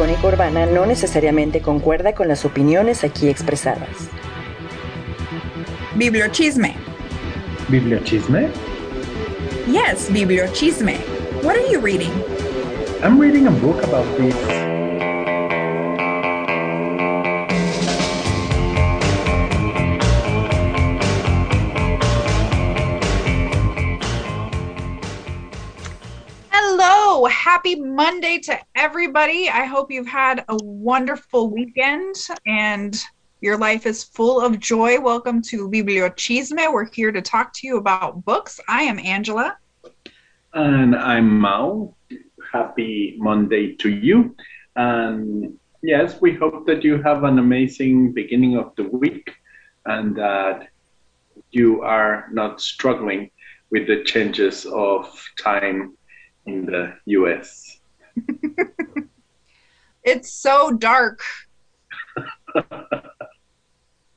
Icónica Urbana no necesariamente concuerda con las opiniones aquí expresadas. Bibliochisme. Bibliochisme? Yes, bibliochisme. What are you reading? I'm reading a book about this. Happy Monday to everybody. I hope you've had a wonderful weekend and your life is full of joy. Welcome to Bibliochisme. We're here to talk to you about books. I am Angela. And I'm Mao. Happy Monday to you. And yes, we hope that you have an amazing beginning of the week and that you are not struggling with the changes of time in the US. It's so dark.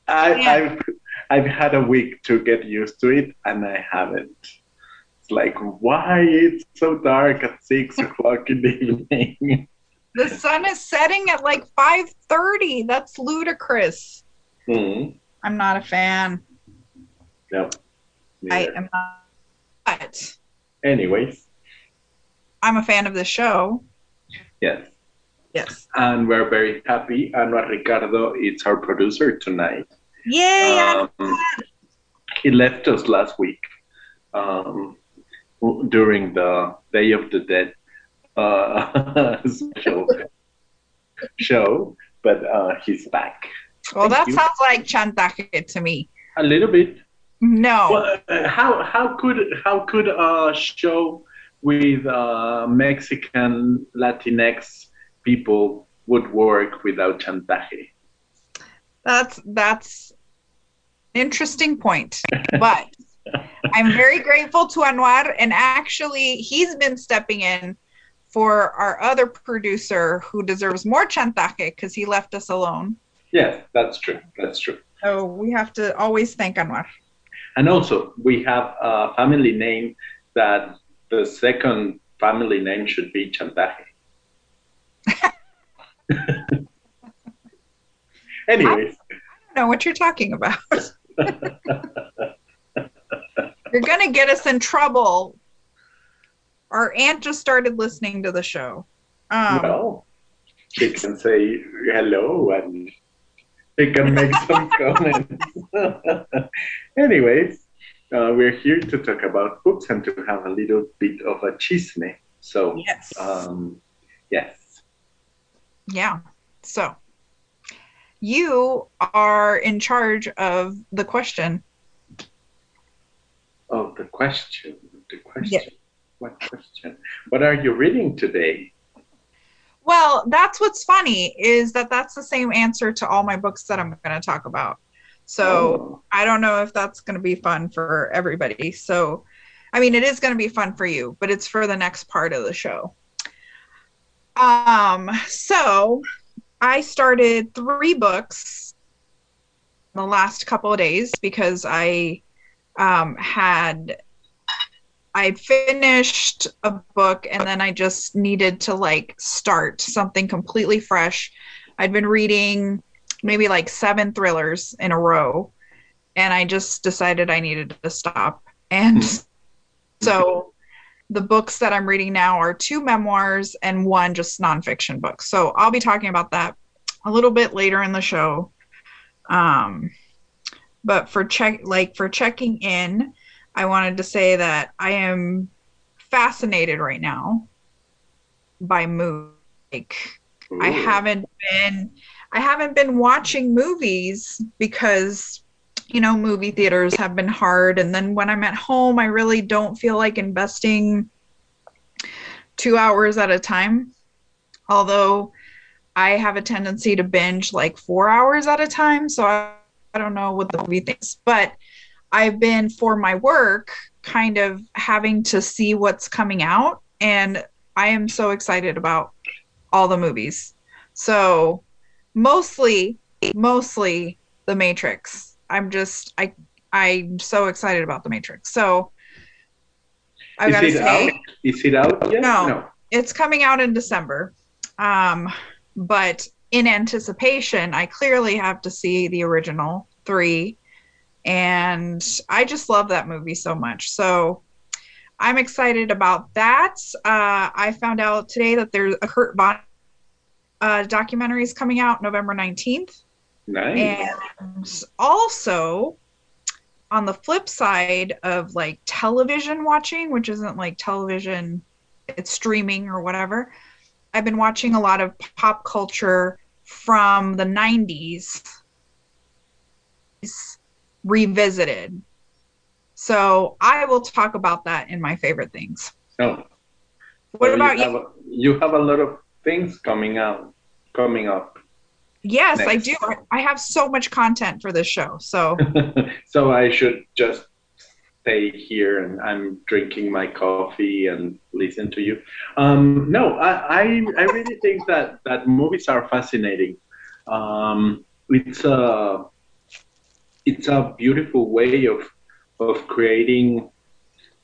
I, I've, I've had a week to get used to it, and I haven't. It's like why it's so dark at six o'clock in the evening. The sun is setting at like 5:30. That's ludicrous. Hmm. I'm not a fan. No. I am not. But Anyways, I'm a fan of the show. yes, Yes. and we're very happy. Anwar Ricardo is our producer tonight. Yay! Um, he left us last week um, during the Day of the Dead uh, special show, but uh, he's back. well, thank that you. sounds like chantaje to me. A little bit. No. Well, uh, how how could how could a show with uh, Mexican Latinx people would work without chantaje? That's that's interesting point. But I'm very grateful to Anwar and actually he's been stepping in for our other producer who deserves more chantaje because he left us alone. Yes, that's true. That's true. So we have to always thank Anwar. And also, we have a family name that the second family name should be chantaje. Anyways, I don't know what you're talking about. You're gonna get us in trouble. Our aunt just started listening to the show. Um, well, she can say hello and she can make some comments. Anyways, uh, we're here to talk about books and to have a little bit of a chisme. So, yes. um, yes. Yeah. So you are in charge of the question. Oh, the question. The question. Yeah. What question? What are you reading today? Well, that's what's funny is that that's the same answer to all my books that I'm going to talk about. So Oh, I don't know if that's going to be fun for everybody. So, I mean, it is going to be fun for you, but it's for the next part of the show. Um, so I started three books in the last couple of days because I um, had I finished a book and then I just needed to like start something completely fresh. I'd been reading maybe like seven thrillers in a row and I just decided I needed to stop. And so the books that I'm reading now are two memoirs and one just nonfiction book. So I'll be talking about that a little bit later in the show. Um, but for check like for checking in, I wanted to say that I am fascinated right now by movies. Like I haven't been I haven't been watching movies because you know movie theaters have been hard and then when I'm at home I really don't feel like investing 2 hours at a time. Although I have a tendency to binge like 4 hours at a time, so I, I don't know what the movie thinks, but I've been for my work kind of having to see what's coming out and I am so excited about all the movies. So mostly mostly The Matrix. I'm just I I'm so excited about The Matrix. So I Is gotta say out? Is it out yet? No. it's coming out in December. Um but in anticipation, I clearly have to see the original three. And I just love that movie so much. So I'm excited about that. Uh, I found out today that there's a Kurt Vonnegut uh, documentary is coming out November 19th. Nice. And also, on the flip side of like television watching, which isn't like television, it's streaming or whatever, I've been watching a lot of pop culture from the 90s revisited. So I will talk about that in my favorite things. Oh. What So about you? you? Have a, you have a lot of things coming out, coming up. Yes, I do. I- I have so much content for this show. So so I should just stay here and I'm drinking my coffee and listen to you. Um, no, I, I, I really think that, that movies are fascinating. Um, it's a it's a beautiful way of of creating,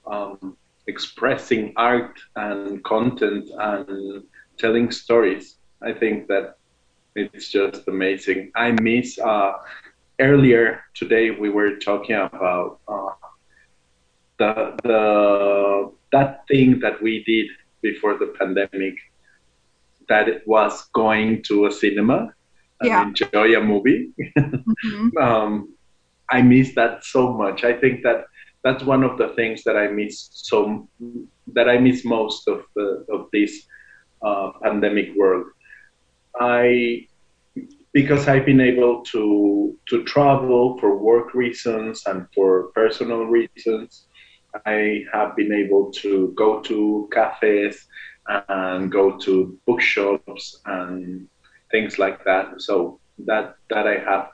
um, expressing art and content and telling stories. I think that it's just amazing. I miss uh, earlier today we were talking about uh, the the that thing that we did before the pandemic that it was going to a cinema and enjoy a movie mhm. um, I miss that so much. I think that that's one of the things that I miss so that I miss most of the of this uh, pandemic world. I because I've been able to to travel for work reasons and for personal reasons. I have been able to go to cafes and go to bookshops and things like that. So that that I have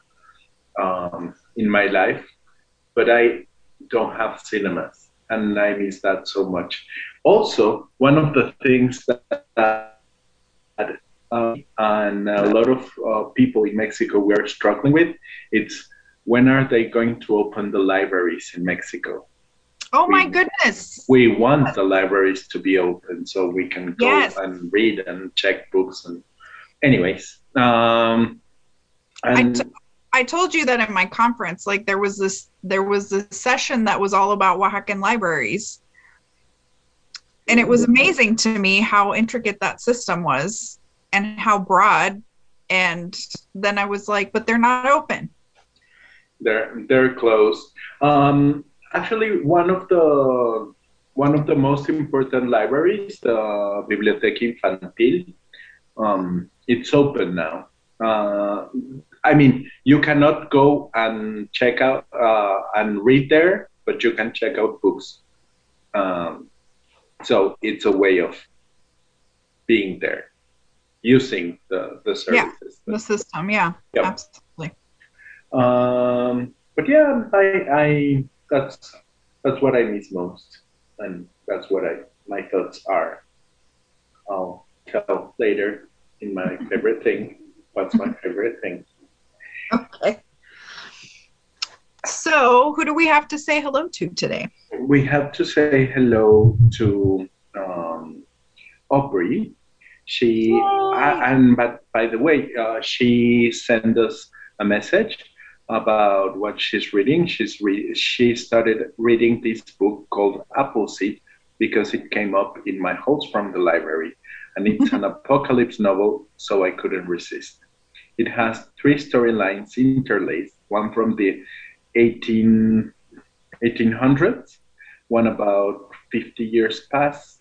um, in my life, but I don't have cinemas, and I miss that so much. Also, one of the things that, that uh, and a lot of uh, people in Mexico we are struggling with, it's when are they going to open the libraries in Mexico? oh my goodness. We want the libraries to be open so we can go Yes. and read and check books and, anyways. Um, and t- I told you that in my conference, like there was this there was this session that was all about Oaxacan libraries. And it was amazing to me how intricate that system was and how broad. And then I was like, but they're not open. they're they're closed. Um, actually, one of the one of the most important libraries, the Biblioteca Infantil, um, it's open now. Uh, I mean, you cannot go and check out uh, and read there, but you can check out books. Um, so it's a way of being there, using the the services. Yeah. The system, yeah, Yep. absolutely. Um, but yeah, I, I that's that's what I miss most, and that's what I my thoughts are. I'll tell later in my favorite thing. What's my favorite thing? Okay. So, who do we have to say hello to today? We have to say hello to um, Aubrey. She and but by the way, uh, she sent us a message about what she's reading. She's re- she started reading this book called Appleseed because it came up in my house from the library, and it's an apocalypse novel, so I couldn't resist. It has three storylines interlaced: one from the 18, 1800s, one about 50 years past,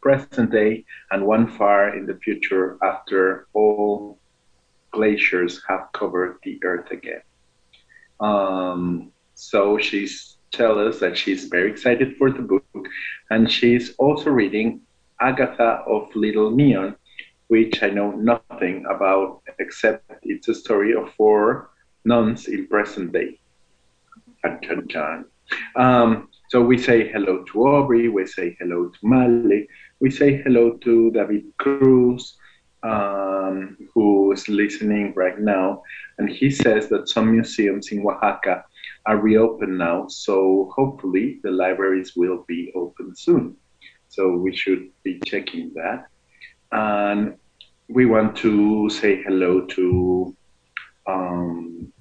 present day, and one far in the future after all glaciers have covered the earth again. Um, so she's tell us that she's very excited for the book, and she's also reading Agatha of Little Neon, which I know nothing about except it's a story of four nuns in present day. Um, so we say hello to Aubrey, we say hello to Male, we say hello to David Cruz, um, who is listening right now, and he says that some museums in Oaxaca are reopened now, so hopefully the libraries will be open soon. So we should be checking that. And we want to say hello to. Um,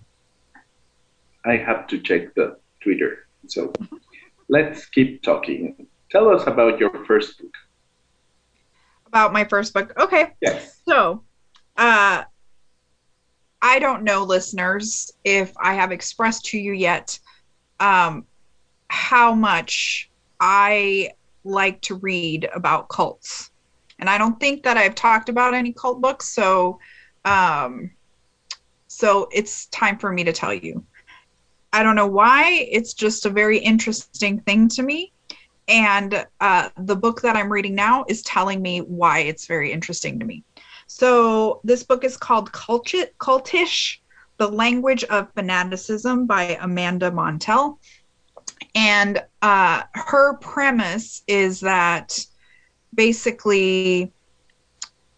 I have to check the Twitter. So let's keep talking. Tell us about your first book. About my first book. Okay. Yes. So, uh, I don't know, listeners, if I have expressed to you yet um, how much I like to read about cults. And I don't think that I've talked about any cult books, so um, so it's time for me to tell you. I don't know why, it's just a very interesting thing to me. And uh, the book that I'm reading now is telling me why it's very interesting to me. So this book is called Cultish, The Language of Fanaticism by Amanda Montell. And uh, her premise is that basically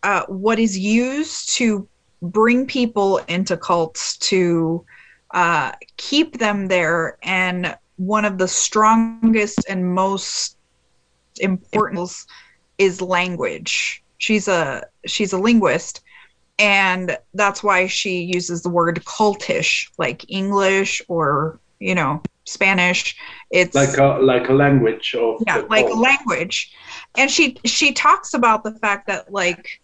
uh, what is used to bring people into cults to uh, keep them there and one of the strongest and most important is language. She's a she's a linguist and that's why she uses the word cultish like english or you know spanish. It's like a like a language of yeah like a language. And she she talks about the fact that like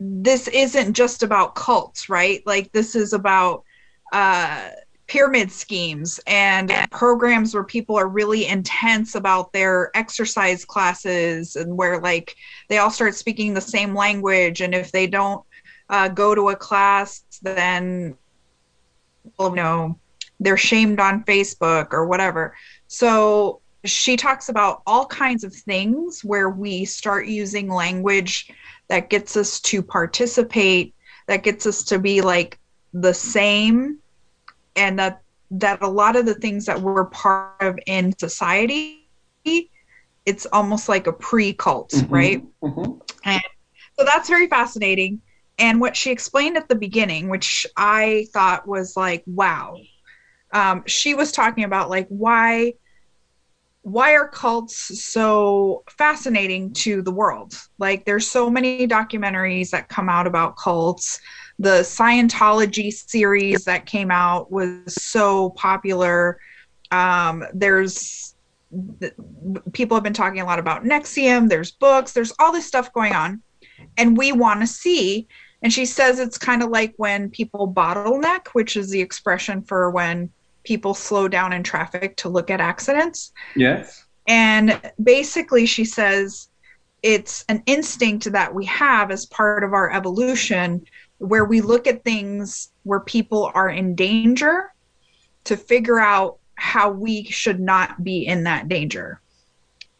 this isn't just about cults right? Like this is about uh pyramid schemes and programs where people are really intense about their exercise classes and where like they all start speaking the same language. And if they don't uh, go to a class then you know they're shamed on facebook or whatever. So she talks about all kinds of things where we start using language that gets us to participate that gets us to be like the same and that that a lot of the things that we're part of in society it's almost like a pre-cult mm-hmm, right? Mm-hmm. and so that's very fascinating. And what she explained at the beginning which i thought was like wow um, she was talking about like why why are cults so fascinating to the world? Like there's so many documentaries that come out about cults the Scientology series that came out was so popular. Um, there's people have been talking a lot about NXIVM. There's books. There's all this stuff going on, and we want to see. And she says it's kind of like when people bottleneck, which is the expression for when people slow down in traffic to look at accidents. Yes. And basically, she says it's an instinct that we have as part of our evolution where we look at things where people are in danger to figure out how we should not be in that danger.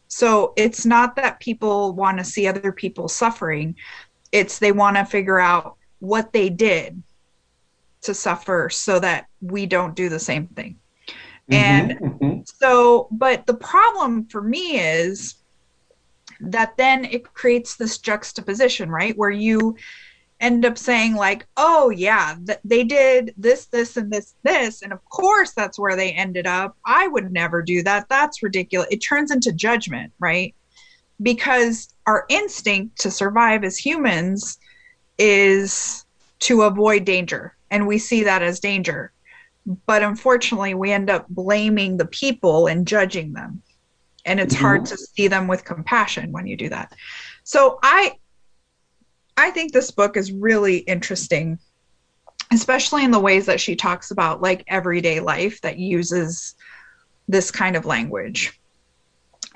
So it's not that people want to see other people suffering, it's they want to figure out what they did to suffer so that we don't do the same thing. Mm-hmm, and mm-hmm. so, but the problem for me is that then it creates this juxtaposition, right? Where you end up saying like oh yeah th- they did this this and this this and of course that's where they ended up. I would never do that. That's ridiculous. It turns into judgment right? Because our instinct to survive as humans is to avoid danger and we see that as danger. But unfortunately we end up blaming the people and judging them. And it's mm-hmm. hard to see them with compassion when you do that. So i I think this book is really interesting, especially in the ways that she talks about like everyday life that uses this kind of language.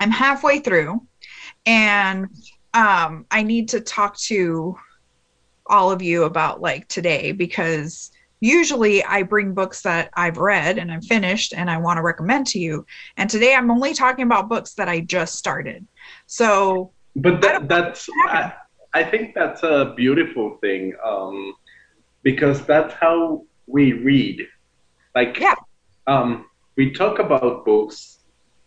I'm halfway through and um, I need to talk to all of you about like today because usually I bring books that I've read and I'm finished and I want to recommend to you. And today I'm only talking about books that I just started. So, but that, that's I think that's a beautiful thing um, because that's how we read. Like, yeah. um, we talk about books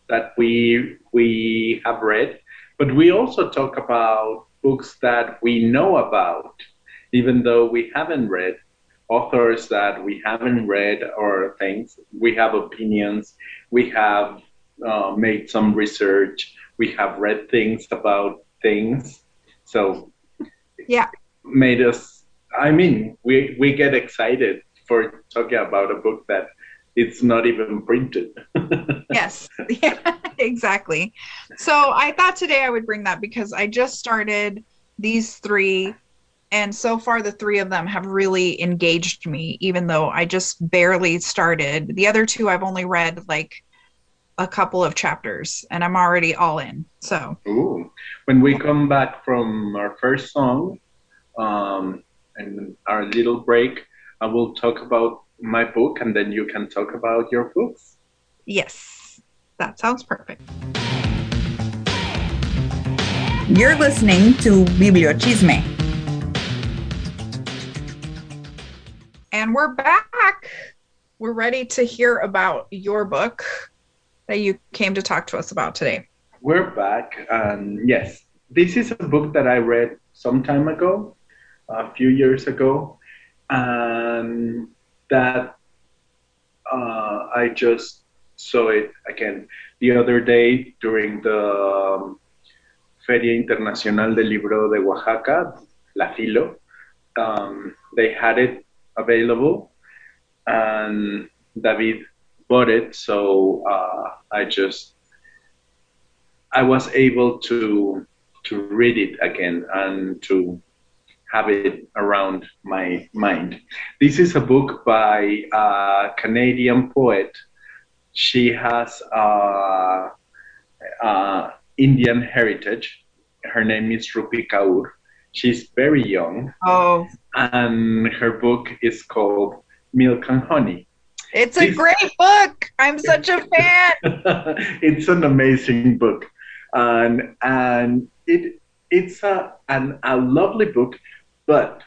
that we we have read, but we also talk about books that we know about, even though we haven't read authors that we haven't read or things. We have opinions. We have uh, made some research. We have read things about things. So Yeah. made us. I mean, we we get excited for talking about a book that it's not even printed. yes yeah exactly so i thought today i would bring that because i just started these three and so far the three of them have really engaged me even though i just barely started the other two i've only read like a couple of chapters and i'm already all in so Ooh. When we come back from our first song um, and our little break, I will talk about my book and then you can talk about your books. yes that sounds perfect You're listening to Bibliochisme. and we're back we're ready to hear about your book that you came to talk to us about today We're back, and yes, this is a book that I read some time ago, a few years ago, and that uh, I just saw it again the other day during the um, Feria Internacional del Libro de Oaxaca, La Filo. Um, they had it available, and David bought it, so uh, I just I was able to to read it again and to have it around my mind. This is a book by a Canadian poet. She has uh, uh, Indian heritage. Her name is Rupi Kaur. She's very young, oh and her book is called Milk and Honey. It's a great book i'm such a fan it's an amazing book, and and it it's a an, a lovely book, but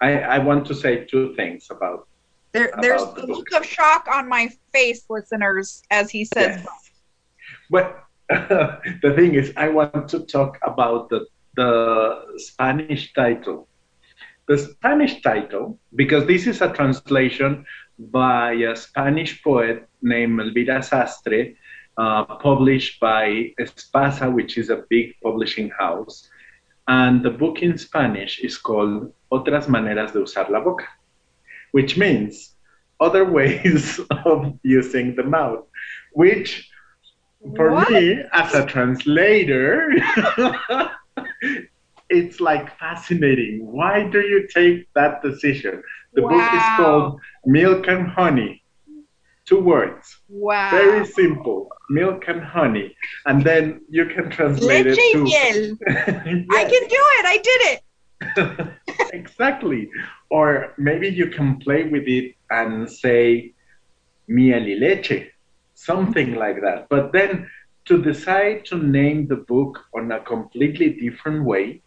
I I want to say two things about There, there's about the the look of shock on my face, listeners, as he says. Yes. But the thing is, I want to talk about the the Spanish title. The Spanish title, because this is a translation by a Spanish poet named Elvira Sastre, uh, published by Espasa, which is a big publishing house. And the book in Spanish is called Otras Maneras de Usar la Boca, which means other ways of using the mouth, which for What? me as a translator it's like fascinating why do you take that decision the book is called milk and honey two words Wow. very simple milk and honey and then you can translate Leche it to miel. I can do it. I did it. exactly. Or maybe you can play with it and say miel y leche, something like that. But then to decide to name the book on a completely different way,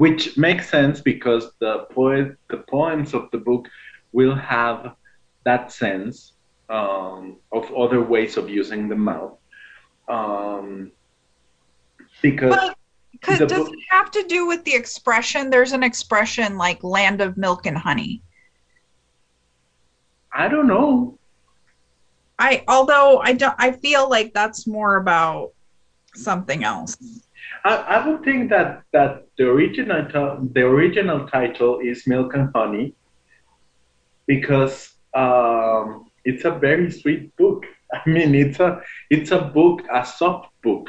which makes sense because the poet, the poems of the book will have that sense um, of other ways of using the mouth. Um, because does book- it have to do with the expression? There's an expression like land of milk and honey. I don't know. I although I don't I feel like that's more about something else. I, I would think that that the original the original title is Milk and Honey because um, it's a very sweet book. I mean, it's a it's a book, a soft book,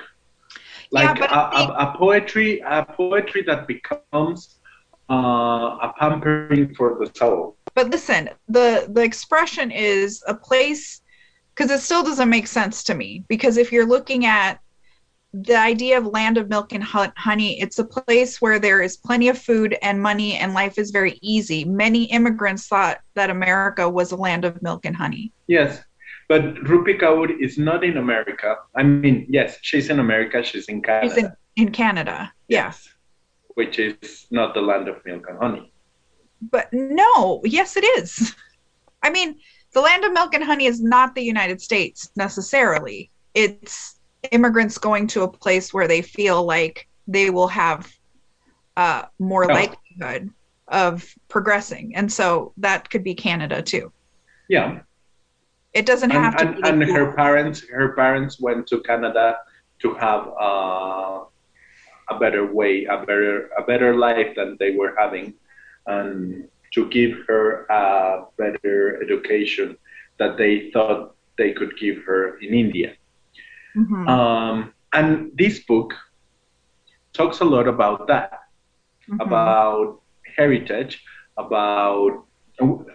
like but a, think- a, a poetry, a poetry that becomes uh, a pampering for the soul. But listen, the the expression is a place because it still doesn't make sense to me because if you're looking at the idea of land of milk and honey, it's a place where there is plenty of food and money and life is very easy. Many immigrants thought that America was a land of milk and honey. Yes, but Rupi Kaur is not in America. I mean, yes, she's in America. She's in Canada. It's in, in Canada. Yeah. Yes, which is not the land of milk and honey. But no, yes, it is. I mean, the land of milk and honey is not the United States necessarily. It's immigrants going to a place where they feel like they will have uh, more Oh. likelihood of progressing. And so that could be Canada too. Yeah, It doesn't have and, to and, be and her parents, her parents went to Canada to have uh, a better way, a better a better life than they were having, and to give her a better education that they thought they could give her in India. Mhm. Um, and this book talks a lot about that, Mhm. about heritage, about,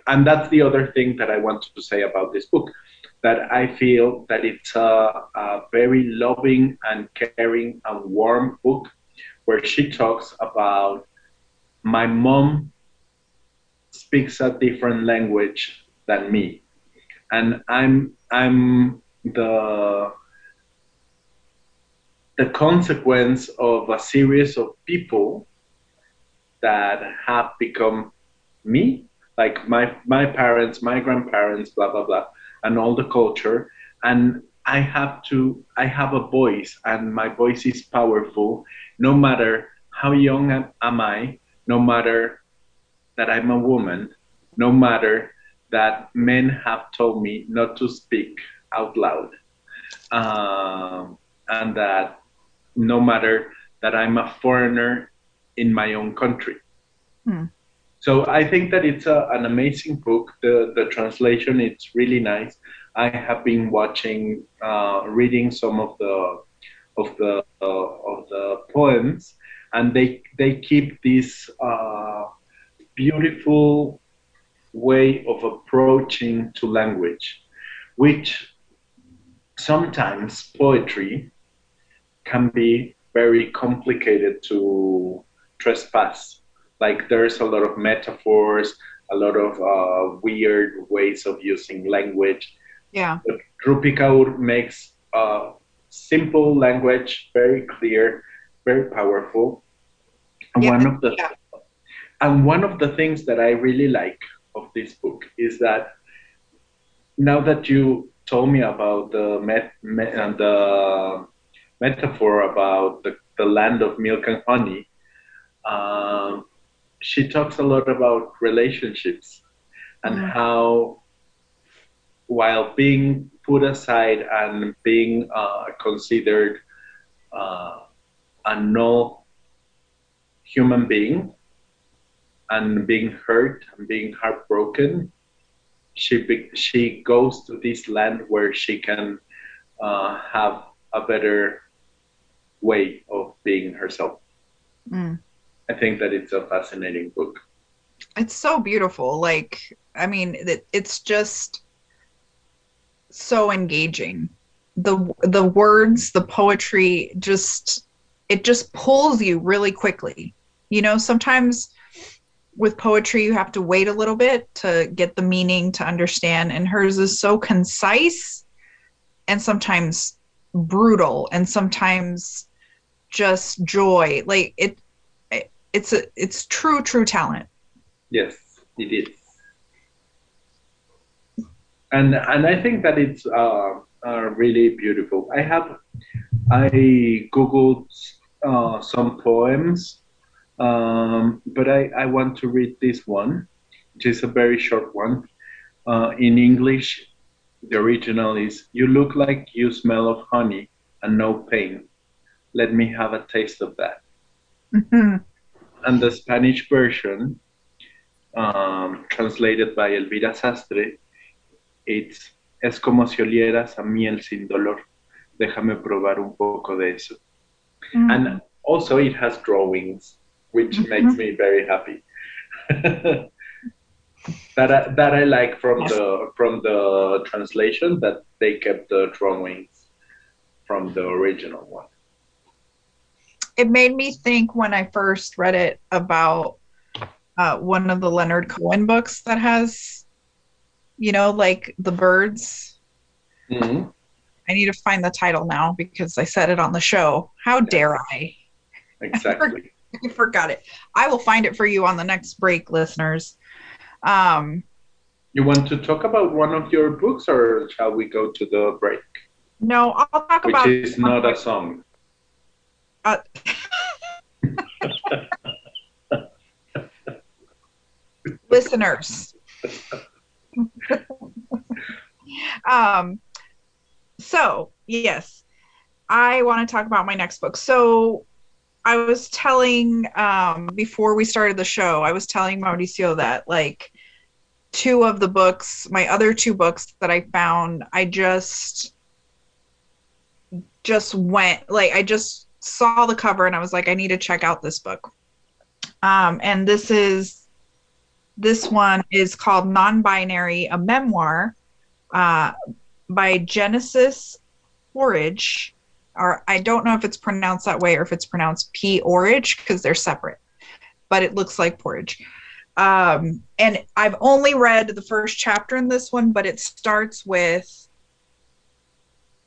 and that's the other thing that I want to say about this book, that I feel that it's a, a very loving and caring and warm book where she talks about my mom speaks a different language than me and i'm i'm the the consequence of a series of people that have become me like my my parents my grandparents blah blah blah and all the culture. And i have to i have a voice and my voice is powerful no matter how young am, i no matter that i'm a woman no matter that men have told me not to speak out loud. Um, and that no matter that i'm a foreigner in my own country Hmm. so I think that it's a, an amazing book. The the translation it's really nice. I have been watching, uh, reading some of the of the uh, of the poems, and they they keep this uh, beautiful way of approaching to language, which sometimes poetry can be very complicated to trespass like there's a lot of metaphors a lot of uh, weird ways of using language Yeah. but Rupi Kaur makes uh, simple language very clear very powerful and Yeah, one of the yeah. and one of the things that i really like of this book is that now that you told me about the met, met, uh, the metaphor about the, the land of milk and honey um, she talks a lot about relationships and Mm. how while being put aside and being uh, considered uh, a no human being and being hurt and being heartbroken she be- she goes to this land where she can uh, have a better way of being herself Mm. i think that it's a fascinating book It's so beautiful. Like, I mean, it, it's just so engaging. The the words, the poetry, just it just pulls you really quickly. You know, sometimes with poetry you have to wait a little bit to get the meaning to understand and hers is so concise and sometimes brutal and sometimes just joy like it, it it's a it's true true talent Yes, it is. And and I think that it's uh, uh, really beautiful. I have I googled uh, some poems, um, but I, I want to read this one, which is a very short one. Uh, in English, the original is "You look like you smell of honey and no pain. Let me have a taste of that." Mhm. and the Spanish version, um, translated by Elvira Sastre, it's Es como si olieras a miel sin dolor. Déjame probar un poco de eso. And also, it has drawings, which Mhm. makes me very happy. that I, that I like from Yes. the from the translation that they kept the drawings from the original one. It made me think when I first read it about uh, one of the Leonard Cohen books that has, you know, like the birds. Mhm. I need to find the title now because I said it on the show. How dare I? Exactly. I forgot it. I will find it for you on the next break, listeners. Um, You want to talk about one of your books, or shall we go to the break? no, I'll talk Which about is not a song. Uh, listeners. um, so yes, I want to talk about my next book. So I was telling um, before we started the show, I was telling Mauricio that like two of the books, my other two books that I found, I just just went like I just saw the cover and I was like, I need to check out this book. Um, and this is this one is called Non-Binary, a memoir uh, by Genesis Porridge, or I don't know if it's pronounced that way or if it's pronounced P Orridge because they're separate, but it looks like porridge. Um, and I've only read the first chapter in this one, but it starts with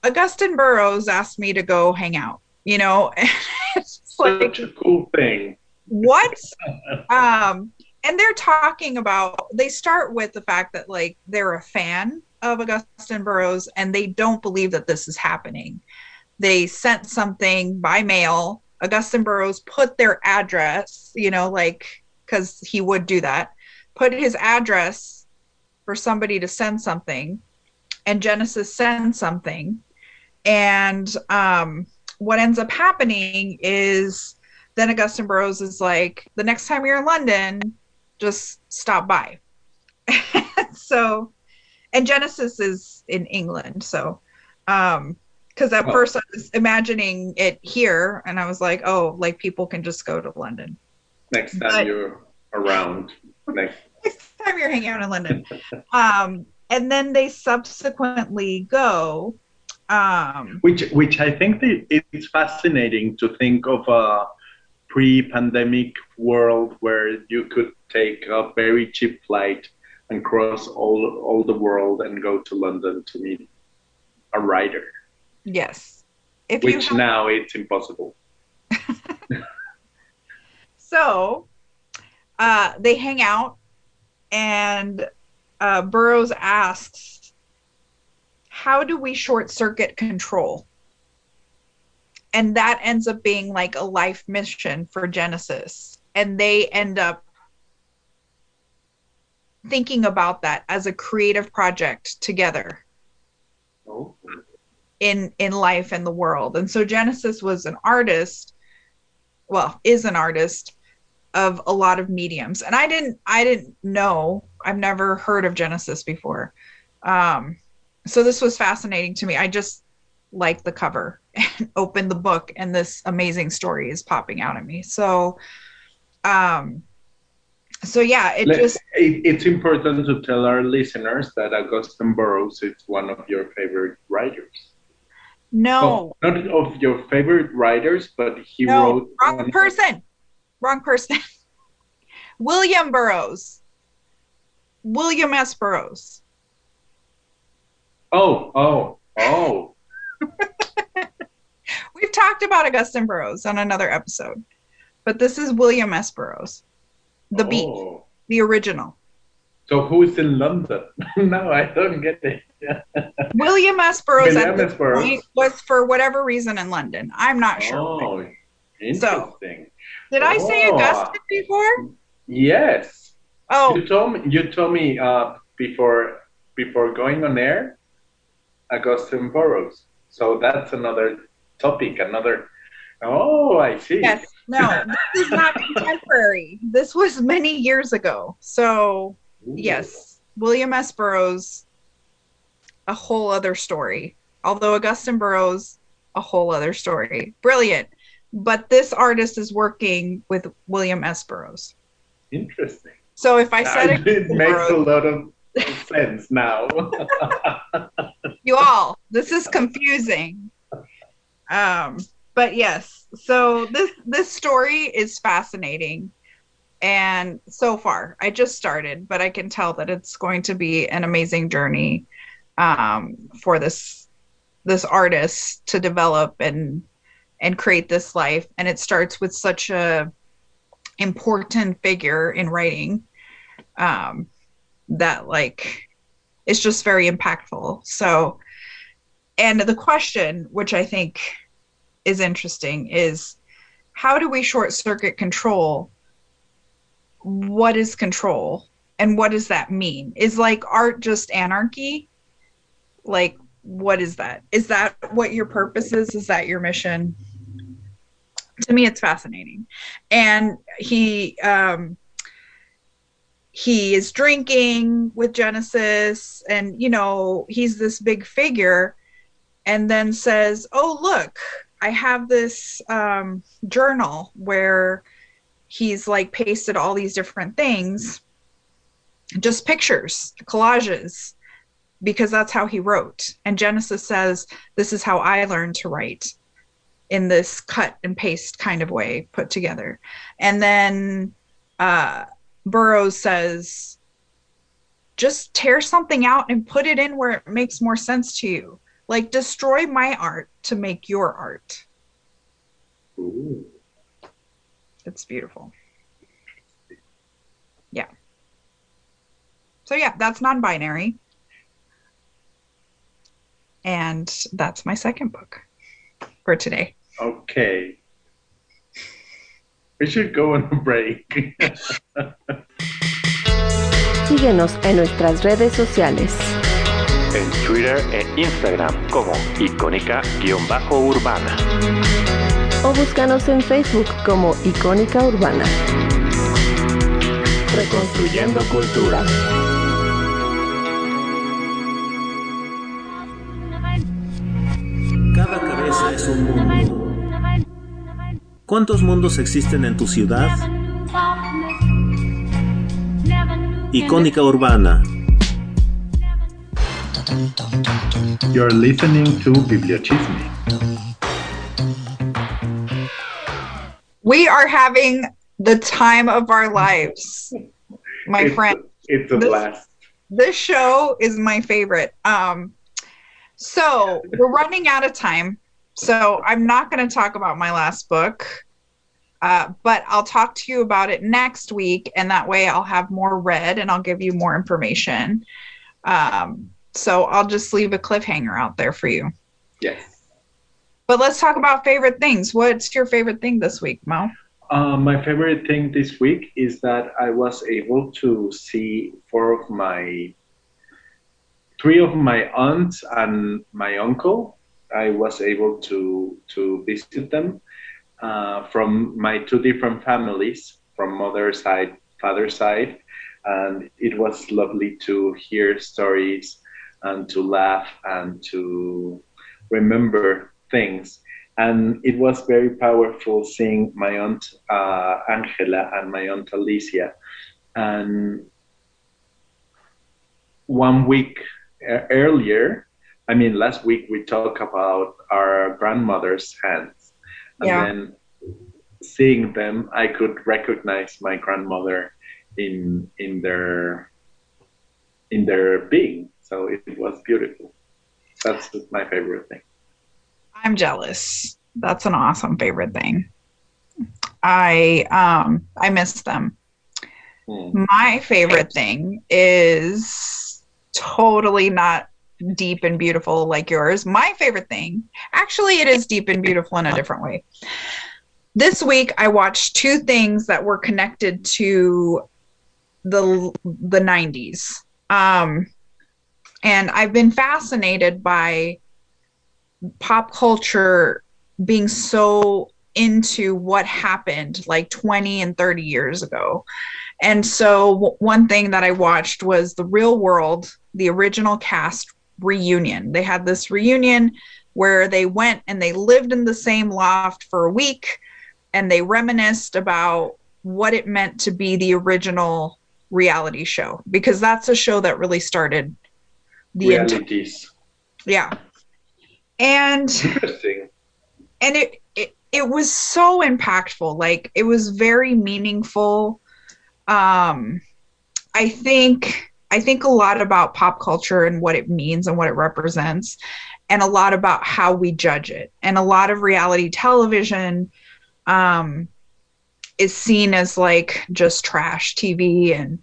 Augustine Burroughs asked me to go hang out. You know, it's like Such a cool thing. what? Um and they're talking about they start with the fact that like they're a fan of augustine burroughs and they don't believe that this is happening. They sent something by mail. Augustine burroughs put their address you know like because he would do that put his address for somebody to send something and genesis sends something. And um what ends up happening is then Augustine Burroughs is like, the next time you're in London, just stop by. so, and Genesis is in England. So, um, because at Oh. first I was imagining it here, and I was like, oh, like people can just go to London. Next time But- you're around. Next. Next time you're hanging out in London. um, and then they subsequently go. Um, Which, which I think it's fascinating to think of a pre-pandemic world where you could take a very cheap flight and cross all all the world and go to London to meet a writer, yes. If which have- now it's impossible. So uh, they hang out, and uh, Burroughs asks, How do we short circuit control? And that ends up being like a life mission for Genesis. And they end up thinking about that as a creative project together Oh, in in life and the world and so genesis was an artist well is an artist of a lot of mediums and i didn't i didn't know i've never heard of genesis before um so this was fascinating to me. I just like the cover and opened the book and this amazing story is popping out at me. So um so yeah it Let- just it, it's important to tell our listeners that Augustine Burroughs is one of your favorite writers. no. Oh, not of your favorite writers, but he no wrote. wrong person. Wrong person. William burroughs william s. Burroughs Oh, oh, oh. we've talked about augustine burroughs on another episode but this is william s burroughs the beat oh. the original So who is in London? no, I don't get it. william s burroughs William S. Burroughs. was for whatever reason in london i'm not sure Oh, interesting. did i say Oh. augustine before Yes. oh You told me. You told me uh, before before going on air, Augustine Burroughs. So that's another topic. Another. Oh, I see. Yes. No, this is not contemporary. This was many years ago. So, Ooh. yes, William S. Burroughs, a whole other story. Although Augustine Burroughs, a whole other story. Brilliant. But this artist is working with William S. Burroughs. Interesting. So if I said it Augustine makes a lot of sense now. you all, this is confusing. Um, but yes, so this this story is fascinating. And so far, I just started, but I can tell that it's going to be an amazing journey um, for this this artist to develop and and create this life. And it starts with such a important figure in writing um, that like it's just very impactful. So, and the question, which I think is interesting, is how do we short circuit control? What is control? And what does that mean? Is like art just anarchy? Like, what is that? Is that what your purpose is? Is that your mission? to me it's fascinating and he um he is drinking with genesis and you know he's this big figure and then says oh look i have this um journal where he's like pasted all these different things just pictures collages because that's how he wrote and genesis says this is how i learned to write in this cut and paste kind of way put together. And then uh, Burroughs says, just tear something out and put it in where it makes more sense to you. Like destroy my art to make your art. Ooh. It's beautiful. Yeah. So yeah, that's non-binary. And that's my second book for today. Okay. We should go on a break. Síguenos en nuestras redes sociales. En Twitter e Instagram como icónica-urbana. O búscanos en Facebook como Icónica Urbana. Reconstruyendo cultura. Cada cabeza es un mundo. ¿Cuántos mundos existen en tu ciudad? Icónica Urbana. You're listening to Bibliochisme. We are having the time of our lives, my it's, friend. It's a This- blast. This show is my favorite. Um, so we're running out of time. So I'm not going to talk about my last book, uh, but I'll talk to you about it next week, and that way I'll have more read and I'll give you more information. Um, so I'll just leave a cliffhanger out there for you. Yes. But let's talk about favorite things. What's your favorite thing this week, Mo? Uh, my favorite thing this week is that I was able to see four of my, three of my aunts and my uncle. I was able to to visit them uh, from my two different families, from mother side, father side, and it was lovely to hear stories and to laugh and to remember things and it was very powerful seeing my aunt uh, Angela and my aunt Alicia. And one week uh, earlier, I mean, last week we talked about our grandmother's hands, and Yeah. then seeing them, I could recognize my grandmother in in their in their being. So it, it was beautiful. That's my favorite thing. I'm jealous. That's an awesome favorite thing. I um I miss them. Hmm. My favorite thing is totally not deep and beautiful like yours. My favorite thing, actually, it is deep and beautiful in a different way. This week, I watched two things that were connected to the the 90s. Um, and I've been fascinated by pop culture being so into what happened like 20 and 30 years ago. And so w- one thing that I watched was the real world, the original cast reunion. They had this reunion where they went and they lived in the same loft for a week and they reminisced about what it meant to be the original reality show because that's a show that really started the entire Realities. yeah. And Interesting. and it, it it was so impactful like it was very meaningful um i think i think a lot about pop culture and what it means and what it represents and a lot about how we judge it and a lot of reality television um is seen as like just trash tv and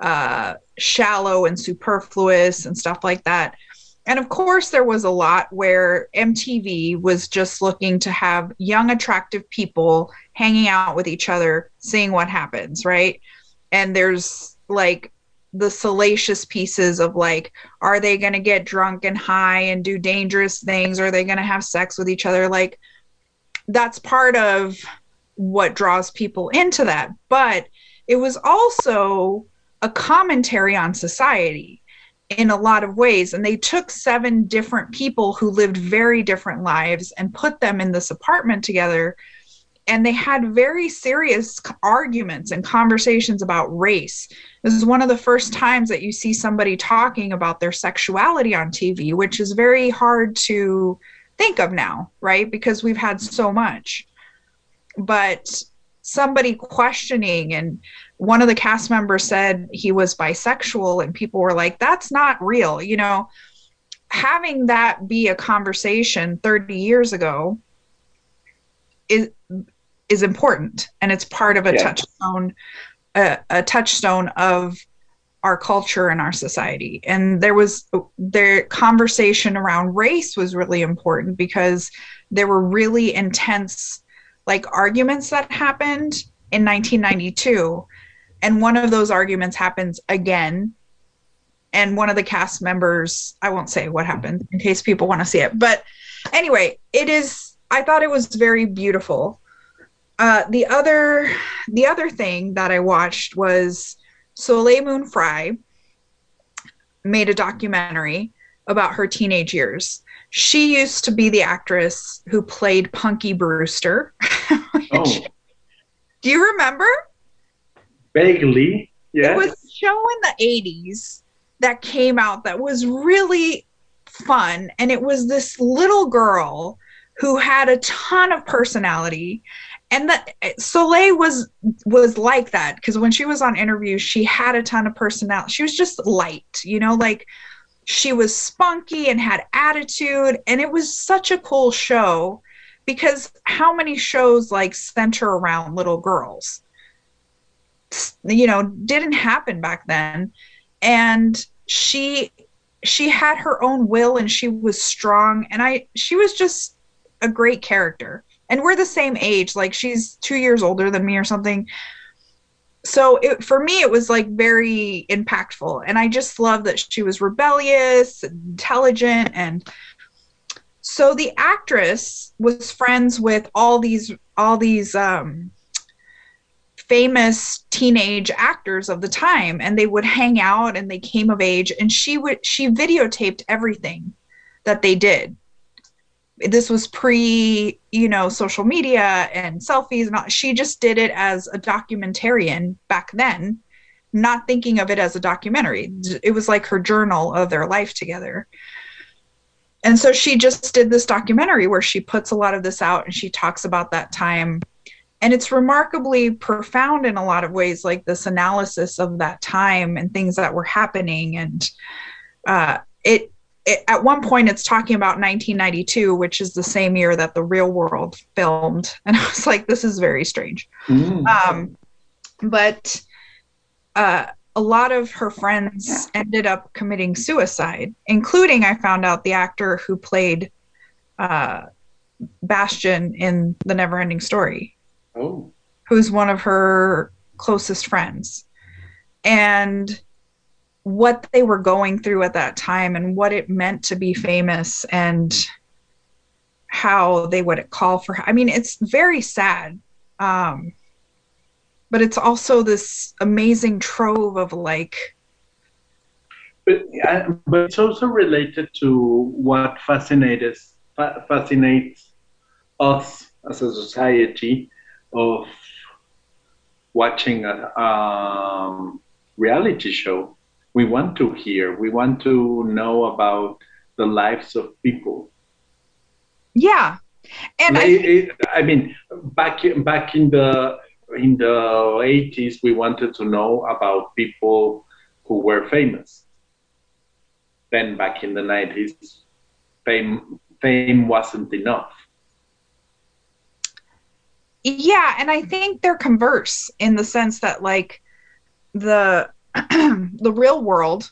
uh shallow and superfluous and stuff like that and of course, there was a lot where MTV was just looking to have young, attractive people hanging out with each other, seeing what happens, right? And there's like the salacious pieces of like, are they going to get drunk and high and do dangerous things? Are they going to have sex with each other? Like, that's part of what draws people into that. But it was also a commentary on society in a lot of ways. And they took seven different people who lived very different lives and put them in this apartment together. And they had very serious arguments and conversations about race. This is one of the first times that you see somebody talking about their sexuality on TV, which is very hard to think of now, right? Because we've had so much. But somebody questioning and one of the cast members said he was bisexual and people were like that's not real you know having that be a conversation 30 years ago is is important and it's part of a yeah. touchstone a, a touchstone of our culture and our society. And there was their conversation around race was really important because there were really intense like arguments that happened in 1992 and one of those arguments happens again. And one of the cast members i won't say what happened in case people want to see it. But anyway it is i thought it was very beautiful uh, the other the other thing that i watched was soleil moon frye made a documentary about her teenage years she used to be the actress who played punky brewster oh. do you remember Vaguely, yeah. It was a show in the 80s that came out that was really fun. And it was this little girl who had a ton of personality. And that Soleil was was like that because when she was on interviews, she had a ton of personality. She was just light, you know, like she was spunky and had attitude. And it was such a cool show because how many shows like center around little girls? you know didn't happen back then and she she had her own will and she was strong and i she was just a great character and we're the same age like she's 2 years older than me or something. So it, for me it was like very impactful. And i just love that she was rebellious intelligent. And so the actress was friends with all these all these um famous teenage actors of the time. And they would hang out and they came of age. And she would she videotaped everything that they did this was pre you know social media and selfies not she just did it as a documentarian back then not thinking of it as a documentary. It was like her journal of their life together. And so she just did this documentary where she puts a lot of this out and she talks about that time. And it's remarkably profound in a lot of ways like this analysis of that time and things that were happening. And uh, it, it, at one point it's talking about 1992 which is the same year that the real world filmed and i was like this is very strange mm. um, but uh, a lot of her friends ended up committing suicide including i found out the actor who played uh, bastian in the never ending story Oh. Who's one of her closest friends. And what they were going through at that time and what it meant to be famous and how they would call for I mean it's very sad. Um but it's also this amazing trove of like but but it's also related to what fascinates fascinates us as a society of watching a um, reality show. We want to hear, we want to know about the lives of people. Yeah. And I, it, I mean, back back in the in the 80s, we wanted to know about people who were famous. Then back in the 90s, fame fame wasn't enough yeah and i think they're converse in the sense that like the the real world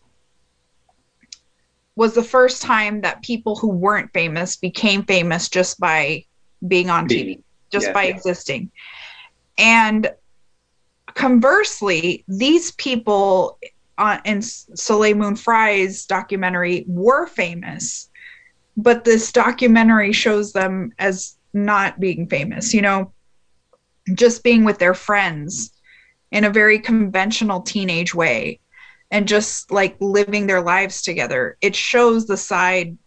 was the first time that people who weren't famous became famous just by being on TV, just yeah, by yeah. existing. And conversely, these people on, in Soleil Moon Frye's documentary were famous, but this documentary shows them as not being famous, you know, just being with their friends in a very conventional teenage way and just like living their lives together. It shows the side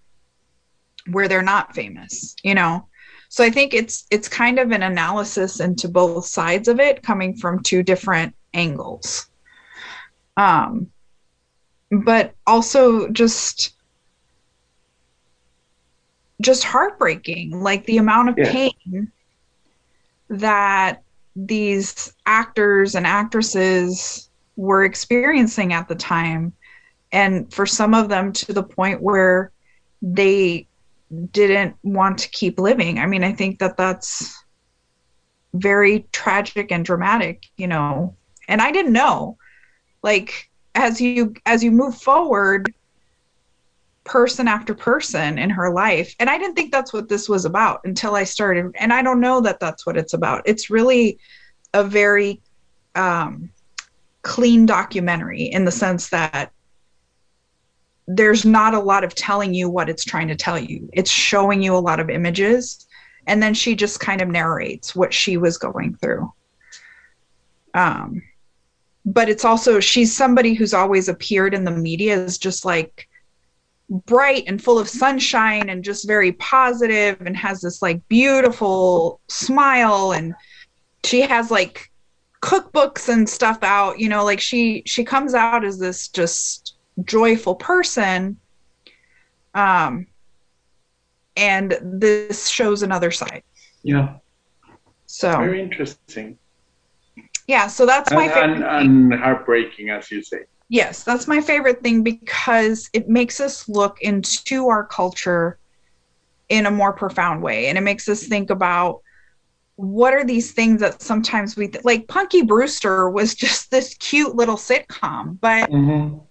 where they're not famous, you know. So I think it's it's kind of an analysis into both sides of it coming from two different angles. Um but also just just heartbreaking like the amount of Yeah. pain that these actors and actresses were experiencing at the time. And for some of them to the point where they didn't want to keep living. I mean i think that that's very tragic and dramatic you know. And i didn't know. Like as you as you move forward person after person in her life. And i didn't think that's what this was about until i started. And i don't know that that's what it's about. It's really a very um clean documentary in the sense that there's not a lot of telling you what it's trying to tell you. It's showing you a lot of images and then she just kind of narrates what she was going through. Um but it's also she's somebody who's always appeared in the media as just like bright and full of sunshine and just very positive and has this like beautiful smile. And she has like cookbooks and stuff out you know like she she comes out as this just joyful person. Um and this shows another side. Yeah, so very interesting. yeah so that's my And, favorite. and, and heartbreaking, as you say. Yes, that's my favorite thing because it makes us look into our culture in a more profound way. And it makes us think about what are these things that sometimes we th- like Punky Brewster was just this cute little sitcom, but Mhm.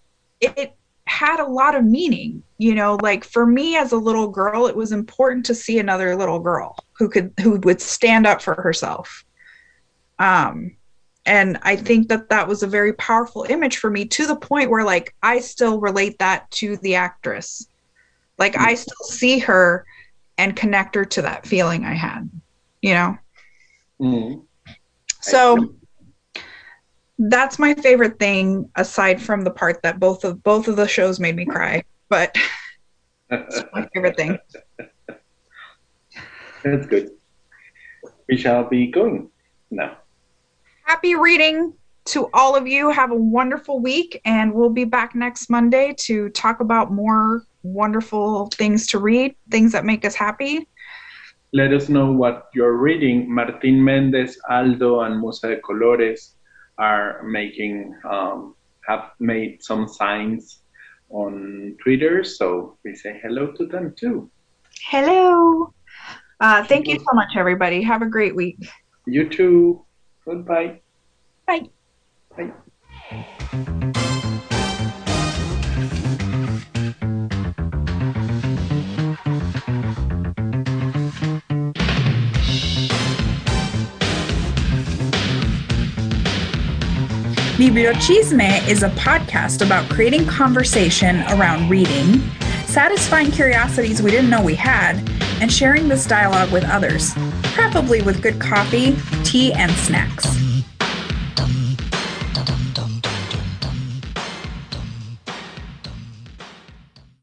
it had a lot of meaning. You know, like for me as a little girl, it was important to see another little girl who could who would stand up for herself. Um and I think that that was a very powerful image for me to the point where like I still relate that to the actress. Like I still see her and connect her to that feeling I had, you know. Mhm. So that's my favorite thing aside from the part that both of both of the shows made me cry. But it's my favorite thing. That's good. We shall be going now. Happy reading to all of you. Have a wonderful week and we'll be back next Monday to talk about more wonderful things to read, things that make us happy. Let us know what you're reading. Martin Mendez, Aldo, and Musa de Colores are making, um, have made some signs on Twitter, so we say hello to them too. Hello. Uh, thank you so much, everybody. Have a great week. You too. Goodbye. Bye. Bye. Bibliochisme is a podcast about creating conversation around reading, satisfying curiosities we didn't know we had, and sharing this dialogue with others, preferably with good coffee, tea, and snacks.